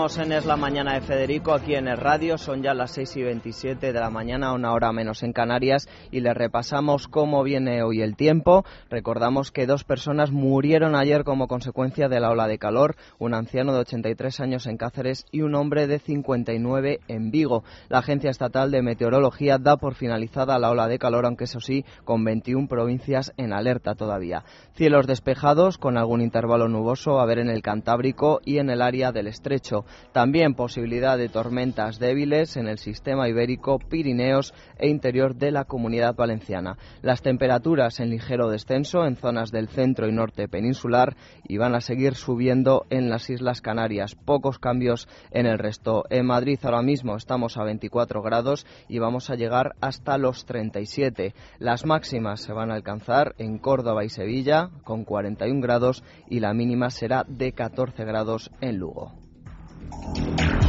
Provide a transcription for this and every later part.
Seguimos en Es la Mañana de Federico, aquí en el radio. Son ya las 6 y 27 de la mañana, una hora menos en Canarias, y le repasamos cómo viene hoy el tiempo. Recordamos que dos personas murieron ayer como consecuencia de la ola de calor, un anciano de 83 años en Cáceres y un hombre de 59 en Vigo. La Agencia Estatal de Meteorología da por finalizada la ola de calor, aunque eso sí, con 21 provincias en alerta todavía. Cielos despejados, con algún intervalo nuboso a ver en el Cantábrico y en el área del Estrecho también posibilidad de tormentas débiles en el sistema ibérico, Pirineos e interior de la comunidad valenciana. Las temperaturas en ligero descenso en zonas del centro y norte peninsular y van a seguir subiendo en las Islas Canarias. Pocos cambios en el resto. En Madrid ahora mismo estamos a 24 grados y vamos a llegar hasta los 37. Las máximas se van a alcanzar en Córdoba y Sevilla con 41 grados y la mínima será de 14 grados en Lugo. Thank you.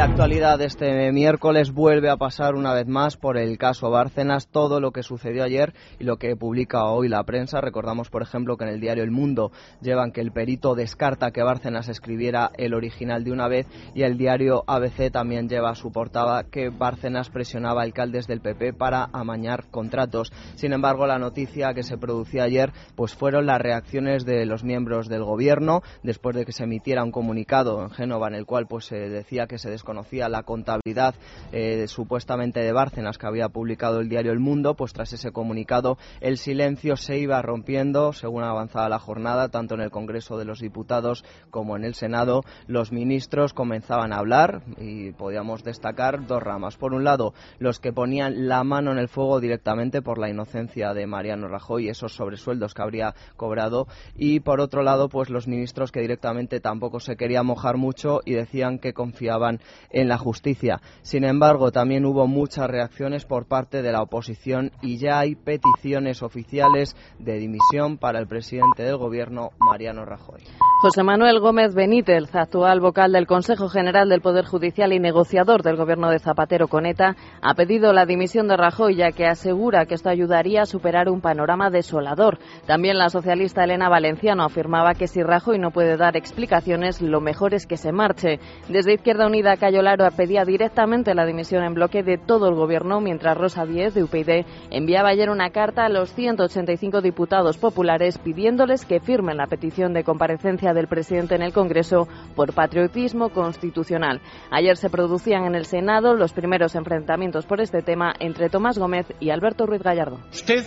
La actualidad este miércoles vuelve a pasar una vez más por el caso Bárcenas, todo lo que sucedió ayer y lo que publica hoy la prensa. Recordamos, por ejemplo, que en el diario El Mundo llevan que el perito descarta que Bárcenas escribiera el original de una vez y el diario ABC también lleva a su portada que Bárcenas presionaba alcaldes del PP para amañar contratos. Sin embargo, la noticia que se producía ayer pues fueron las reacciones de los miembros del gobierno después de que se emitiera un comunicado en Génova en el cual pues se decía que se desconocía la contabilidad eh, supuestamente de Bárcenas que había publicado el diario El Mundo, pues tras ese comunicado el silencio se iba rompiendo según avanzaba la jornada, tanto en el Congreso de los Diputados como en el Senado. Los ministros comenzaban a hablar y podíamos destacar dos ramas. Por un lado, los que ponían la mano en el fuego directamente por la inocencia de Mariano Rajoy esos sobresueldos que habría cobrado y por otro lado, pues los ministros que directamente tampoco se querían mojar mucho y decían que confiaban en la justicia. Sin embargo, también hubo muchas reacciones por parte de la oposición y ya hay peticiones oficiales de dimisión para el presidente del Gobierno, Mariano Rajoy. José Manuel Gómez Benítez, actual vocal del Consejo General del Poder Judicial y negociador del Gobierno de Zapatero con ETA, ha pedido la dimisión de Rajoy, ya que asegura que esto ayudaría a superar un panorama desolador. También la socialista Elena Valenciano afirmaba que si Rajoy no puede dar explicaciones, lo mejor es que se marche. Desde Izquierda Unida, Cayo Lara pedía directamente la dimisión en bloque de todo el Gobierno, mientras Rosa Díez, de UPyD, enviaba ayer una carta a los 185 diputados populares pidiéndoles que firmen la petición de comparecencia del presidente en el Congreso por patriotismo constitucional. Ayer se producían en el Senado los primeros enfrentamientos por este tema entre Tomás Gómez y Alberto Ruiz Gallardo. Usted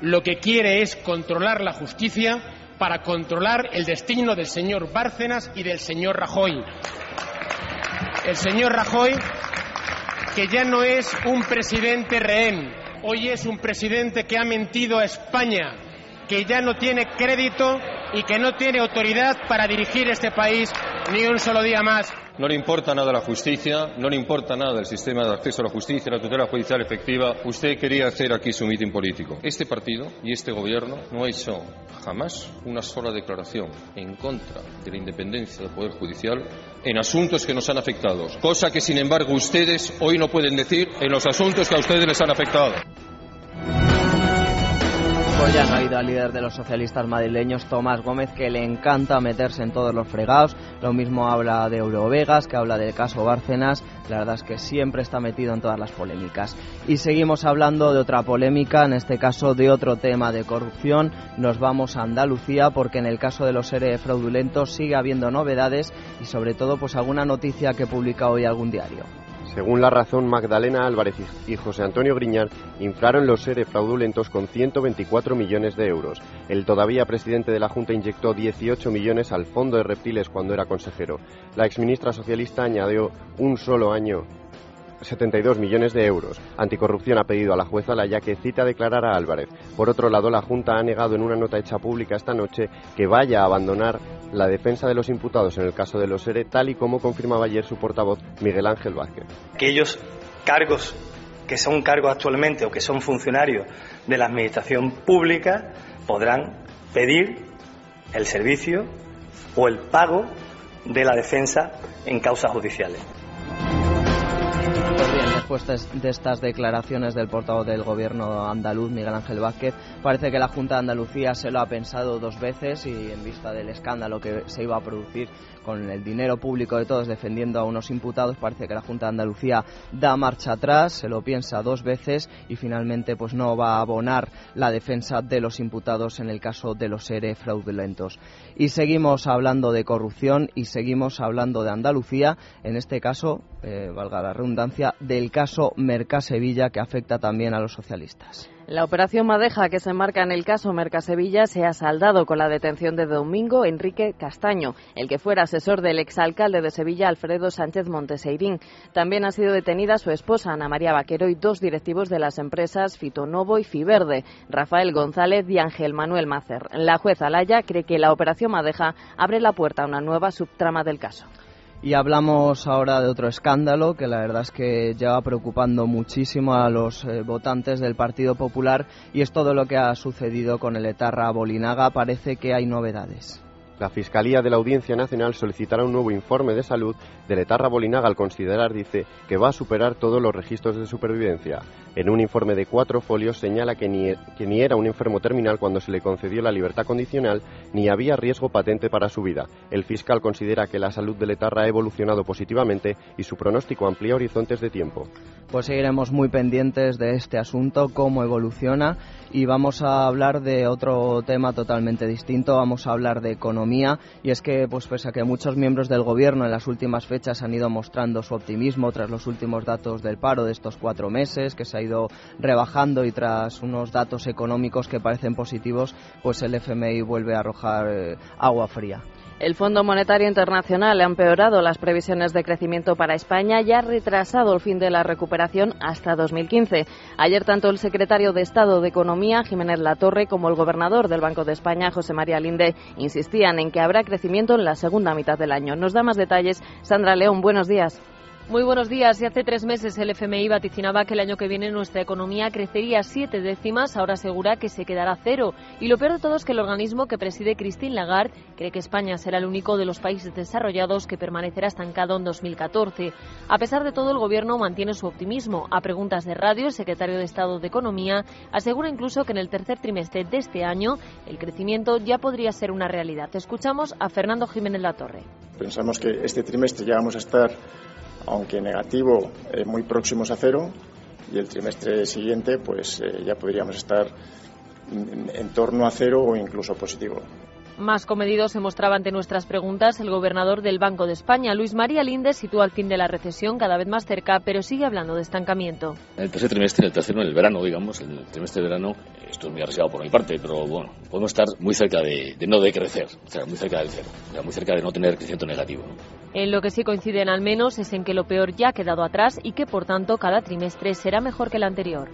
lo que quiere es controlar la justicia para controlar el destino del señor Bárcenas y del señor Rajoy. El señor Rajoy, que ya no es un presidente rehén, hoy es un presidente que ha mentido a España, que ya no tiene crédito y que no tiene autoridad para dirigir este país ni un solo día más. No le importa nada la justicia, no le importa nada el sistema de acceso a la justicia, la tutela judicial efectiva. Usted quería hacer aquí su mitin político. Este partido y este gobierno no ha hecho jamás una sola declaración en contra de la independencia del Poder Judicial en asuntos que nos han afectado, cosa que sin embargo ustedes hoy no pueden decir en los asuntos que a ustedes les han afectado. Pues ya no ha ido al líder de los socialistas madrileños, Tomás Gómez, que le encanta meterse en todos los fregados. Lo mismo habla de Eurovegas, que habla del caso Bárcenas. La verdad es que siempre está metido en todas las polémicas. Y seguimos hablando de otra polémica, en este caso de otro tema de corrupción. Nos vamos a Andalucía porque en el caso de los seres fraudulentos sigue habiendo novedades y sobre todo pues alguna noticia que publica hoy algún diario. Según la razón, Magdalena Álvarez y José Antonio Griñán inflaron los seres fraudulentos con 124 millones de euros. El todavía presidente de la Junta inyectó 18 millones al Fondo de Reptiles cuando era consejero. La exministra socialista añadió un solo año 72 millones de euros. Anticorrupción ha pedido a la jueza la que cita declarar a Álvarez. Por otro lado, la Junta ha negado en una nota hecha pública esta noche que vaya a abandonar la defensa de los imputados en el caso de los ERE, tal y como confirmaba ayer su portavoz Miguel Ángel Vázquez. Aquellos cargos que son cargos actualmente o que son funcionarios de la Administración Pública podrán pedir el servicio o el pago de la defensa en causas judiciales. Después de estas declaraciones del portavoz del gobierno andaluz, Miguel Ángel Vázquez, parece que la Junta de Andalucía se lo ha pensado dos veces y en vista del escándalo que se iba a producir con el dinero público de todos defendiendo a unos imputados, parece que la Junta de Andalucía da marcha atrás, se lo piensa dos veces y finalmente pues no va a abonar la defensa de los imputados en el caso de los ERE fraudulentos. Y seguimos hablando de corrupción y seguimos hablando de Andalucía, en este caso, eh, valga la redundancia, del caso Mercasevilla que afecta también a los socialistas. La operación Madeja que se enmarca en el caso Mercasevilla se ha saldado con la detención de Domingo Enrique Castaño, el que fuera asesor del exalcalde de Sevilla Alfredo Sánchez Monteseirín. También ha sido detenida su esposa Ana María Vaquero y dos directivos de las empresas Fitonovo y Fiverde, Rafael González y Ángel Manuel Macer. La jueza Laya cree que la operación Madeja abre la puerta a una nueva subtrama del caso. Y hablamos ahora de otro escándalo que la verdad es que lleva preocupando muchísimo a los eh, votantes del Partido Popular y es todo lo que ha sucedido con el etarra Bolinaga. Parece que hay novedades. La Fiscalía de la Audiencia Nacional solicitará un nuevo informe de salud de Letarra Bolinaga al considerar, dice, que va a superar todos los registros de supervivencia. En un informe de cuatro folios señala que ni, que ni era un enfermo terminal cuando se le concedió la libertad condicional, ni había riesgo patente para su vida. El fiscal considera que la salud de Letarra ha evolucionado positivamente y su pronóstico amplía horizontes de tiempo. Pues seguiremos muy pendientes de este asunto, cómo evoluciona y vamos a hablar de otro tema totalmente distinto, vamos a hablar de economía y es que pues pese a que muchos miembros del gobierno en las últimas fechas han ido mostrando su optimismo tras los últimos datos del paro de estos cuatro meses que se ha ido rebajando y tras unos datos económicos que parecen positivos pues el FMI vuelve a arrojar eh, agua fría. El Fondo Monetario Internacional ha empeorado las previsiones de crecimiento para España y ha retrasado el fin de la recuperación hasta 2015. Ayer tanto el secretario de Estado de Economía, Jiménez Latorre, como el gobernador del Banco de España, José María Linde, insistían en que habrá crecimiento en la segunda mitad del año. Nos da más detalles Sandra León. Buenos días. Muy buenos días. Y hace tres meses el FMI vaticinaba que el año que viene nuestra economía crecería siete décimas, ahora asegura que se quedará cero. Y lo peor de todo es que el organismo que preside Christine Lagarde cree que España será el único de los países desarrollados que permanecerá estancado en 2014. A pesar de todo, el gobierno mantiene su optimismo. A preguntas de radio, el secretario de Estado de Economía asegura incluso que en el tercer trimestre de este año el crecimiento ya podría ser una realidad. Escuchamos a Fernando Jiménez Latorre. Pensamos que este trimestre ya vamos a estar aunque negativo, eh, muy próximos a cero y el trimestre siguiente pues eh, ya podríamos estar en torno a cero o incluso positivo. Más comedido se mostraba ante nuestras preguntas el gobernador del Banco de España, Luis María Linde, sitúa el fin de la recesión cada vez más cerca, pero sigue hablando de estancamiento. En el tercer trimestre, el tercero, en el verano, digamos, en el trimestre de verano, esto es muy arriesgado por mi parte, pero bueno, podemos estar muy cerca de, no decrecer, o sea, muy cerca del cero, o sea, muy cerca de no tener crecimiento negativo. En lo que sí coinciden al menos es en que lo peor ya ha quedado atrás y que por tanto cada trimestre será mejor que el anterior.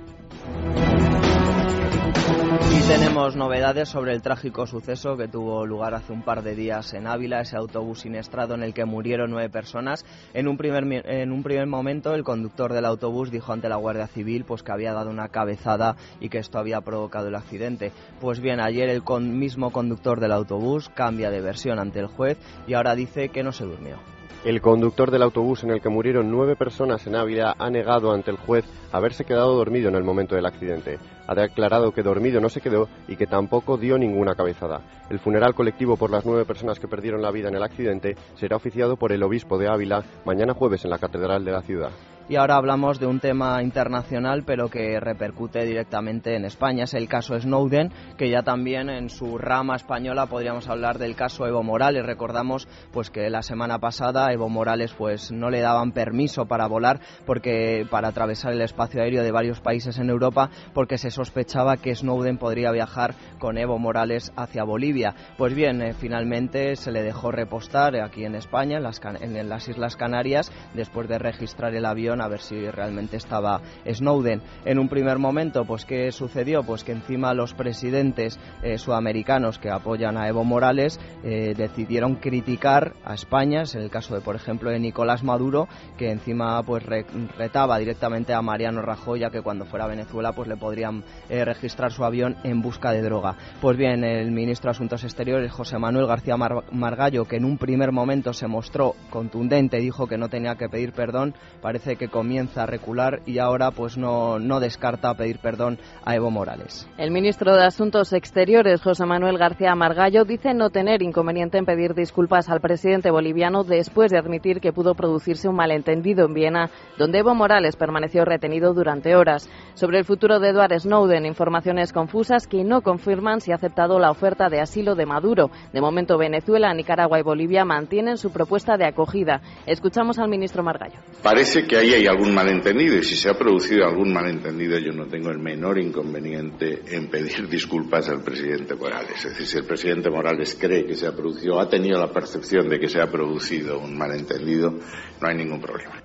Tenemos novedades sobre el trágico suceso que tuvo lugar hace un par de días en Ávila, ese autobús siniestrado en el que murieron nueve personas. En un primer, en un primer momento, el conductor del autobús dijo ante la Guardia Civil pues, que había dado una cabezada y que esto había provocado el accidente. Pues bien, ayer el mismo conductor del autobús cambia de versión ante el juez y ahora dice que no se durmió. El conductor del autobús en el que murieron nueve personas en Ávila ha negado ante el juez haberse quedado dormido en el momento del accidente. Ha declarado que dormido no se quedó y que tampoco dio ninguna cabezada. El funeral colectivo por las nueve personas que perdieron la vida en el accidente será oficiado por el obispo de Ávila mañana jueves en la Catedral de la ciudad. Y ahora hablamos de un tema internacional, pero que repercute directamente en España. Es el caso Snowden, que ya también en su rama española podríamos hablar del caso Evo Morales. Recordamos pues que la semana pasada Evo Morales pues no le daban permiso para volar porque para atravesar el espacio aéreo de varios países en Europa porque se sospechaba que Snowden podría viajar con Evo Morales hacia Bolivia. Pues bien, eh, finalmente se le dejó repostar aquí en España, en las, en las Islas Canarias, después de registrar el avión a ver si realmente estaba Snowden. En un primer momento, pues ¿qué sucedió? Pues que encima los presidentes eh, sudamericanos que apoyan a Evo Morales eh, decidieron criticar a España, en el caso de, por ejemplo, de Nicolás Maduro, que encima pues retaba directamente a Mariano Rajoy, ya que cuando fuera a Venezuela pues le podrían eh, registrar su avión en busca de droga. Pues bien, el ministro de Asuntos Exteriores, José Manuel García Margallo, que en un primer momento se mostró contundente, dijo que no tenía que pedir perdón, parece que comienza a recular y ahora pues no, no descarta pedir perdón a Evo Morales. El ministro de Asuntos Exteriores, José Manuel García Margallo, dice no tener inconveniente en pedir disculpas al presidente boliviano después de admitir que pudo producirse un malentendido en Viena, donde Evo Morales permaneció retenido durante horas. Sobre el futuro de Edward Snowden, informaciones confusas que no confirman si ha aceptado la oferta de asilo de Maduro. De momento, Venezuela, Nicaragua y Bolivia mantienen su propuesta de acogida. Escuchamos al ministro Margallo. Parece que ahí hay algún malentendido y si se ha producido algún malentendido yo no tengo el menor inconveniente en pedir disculpas al presidente Morales. Es decir, si el presidente Morales cree que se ha producido, ha tenido la percepción de que se ha producido un malentendido, no hay ningún problema.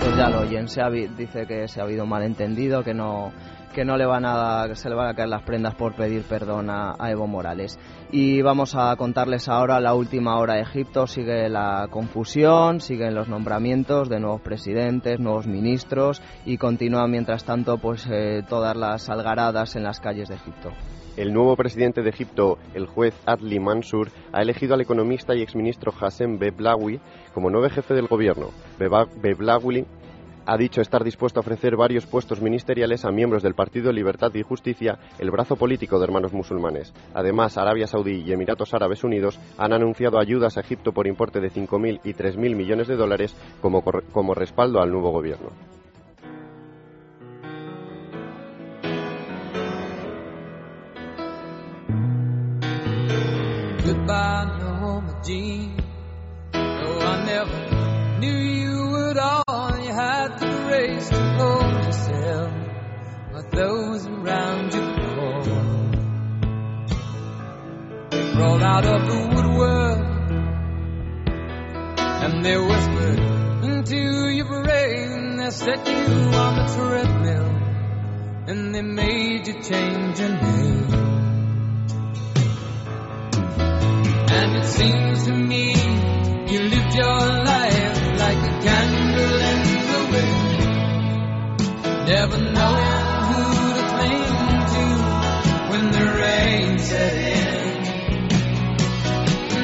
Pues ya lo oyen, se dice que se ha habido malentendido, que no que no le van a se le van a caer las prendas por pedir perdón a, Evo Morales. Y vamos a contarles ahora la última hora de Egipto. Sigue la confusión, siguen los nombramientos de nuevos presidentes, nuevos ministros y continúan mientras tanto pues eh, todas las algaradas en las calles de Egipto. El nuevo presidente de Egipto, el juez Adli Mansur, ha elegido al economista y exministro Hassem Beblawi como nuevo jefe del gobierno. Beblawi ha dicho estar dispuesto a ofrecer varios puestos ministeriales a miembros del Partido Libertad y Justicia, el brazo político de hermanos musulmanes. Además, Arabia Saudí y Emiratos Árabes Unidos han anunciado ayudas a Egipto por importe de 5.000 y 3.000 millones de dólares como, como respaldo al nuevo gobierno. Crawled out of the woodwork and they whispered into your brain. They set you on the treadmill and they made you change your name. And it seems to me you lived your life like a candle in the wind, never knowing who to cling to when the rain set in.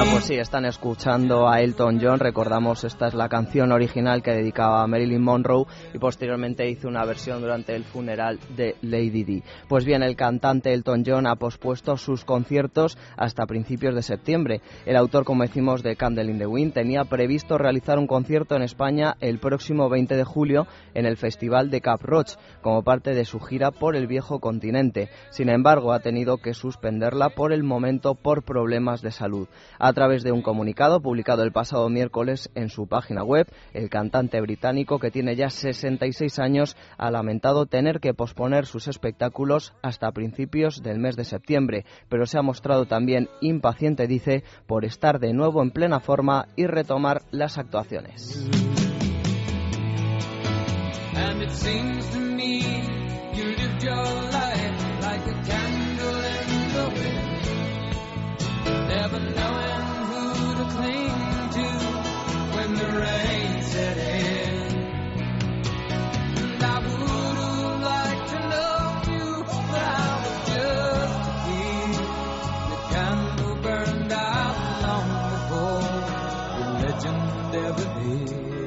Bueno, pues sí, están escuchando a Elton John. Recordamos, esta es la canción original que dedicaba a Marilyn Monroe y posteriormente hizo una versión durante el funeral de Lady Di. Pues bien, el cantante Elton John ha pospuesto sus conciertos hasta principios de septiembre. El autor, como decimos, de Candle in the Wind tenía previsto realizar un concierto en España el próximo 20 de julio en el Festival de Cap Roche, como parte de su gira por el viejo continente. Sin embargo, ha tenido que suspenderla por el momento por problemas de salud. A través de un comunicado publicado el pasado miércoles en su página web, el cantante británico, que tiene ya 66 años, ha lamentado tener que posponer sus espectáculos hasta principios del mes de septiembre, pero se ha mostrado también impaciente, dice, por estar de nuevo en plena forma y retomar las actuaciones. cling to when the rain set in. And I would have liked to love you, but I was just a kid. The candle burned out long before the legend ever did.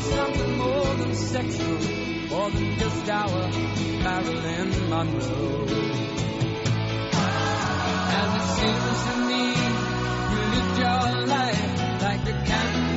something more than sexual, more than just our Marilyn Monroe. And it seems to me, you lived your life like a candle.